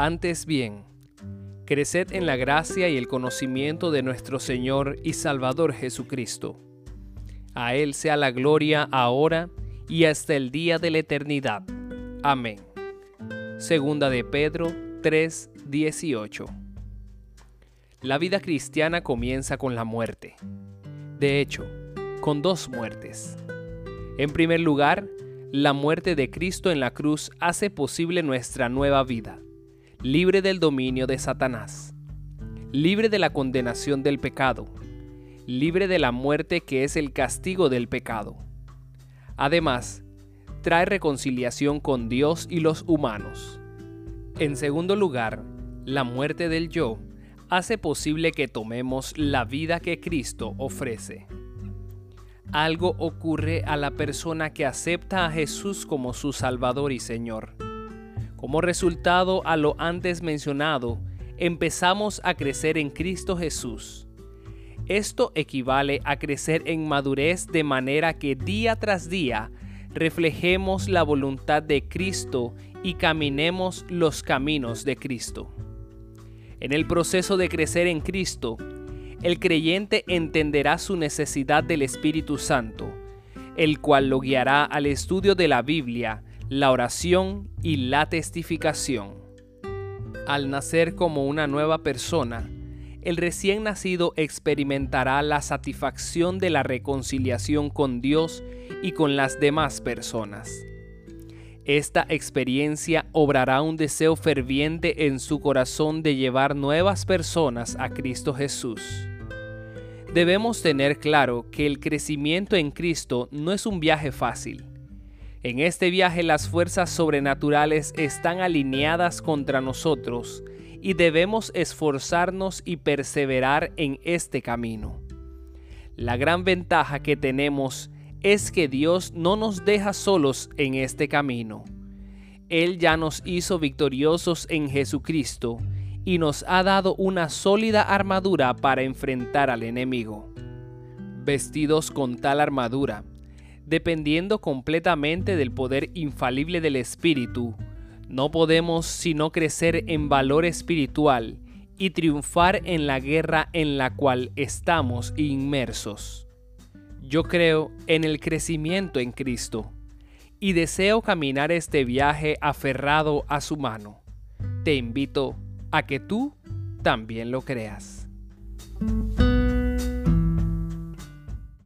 Antes bien, creced en la gracia y el conocimiento de nuestro Señor y Salvador Jesucristo. A Él sea la gloria ahora y hasta el día de la eternidad. Amén. Segunda de Pedro 3:18 La vida cristiana comienza con la muerte. De hecho, con dos muertes. En primer lugar, la muerte de Cristo en la cruz hace posible nuestra nueva vida, libre del dominio de Satanás, libre de la condenación del pecado, libre de la muerte que es el castigo del pecado. Además, trae reconciliación con Dios y los humanos. En segundo lugar, la muerte del yo hace posible que tomemos la vida que Cristo ofrece algo ocurre a la persona que acepta a Jesús como su Salvador y Señor. Como resultado a lo antes mencionado, empezamos a crecer en Cristo Jesús. Esto equivale a crecer en madurez de manera que día tras día reflejemos la voluntad de Cristo y caminemos los caminos de Cristo. En el proceso de crecer en Cristo, el creyente entenderá su necesidad del Espíritu Santo, el cual lo guiará al estudio de la Biblia, la oración y la testificación. Al nacer como una nueva persona, el recién nacido experimentará la satisfacción de la reconciliación con Dios y con las demás personas. Esta experiencia obrará un deseo ferviente en su corazón de llevar nuevas personas a Cristo Jesús. Debemos tener claro que el crecimiento en Cristo no es un viaje fácil. En este viaje las fuerzas sobrenaturales están alineadas contra nosotros y debemos esforzarnos y perseverar en este camino. La gran ventaja que tenemos es que Dios no nos deja solos en este camino. Él ya nos hizo victoriosos en Jesucristo y nos ha dado una sólida armadura para enfrentar al enemigo. Vestidos con tal armadura, dependiendo completamente del poder infalible del Espíritu, no podemos sino crecer en valor espiritual y triunfar en la guerra en la cual estamos inmersos. Yo creo en el crecimiento en Cristo y deseo caminar este viaje aferrado a su mano. Te invito a que tú también lo creas.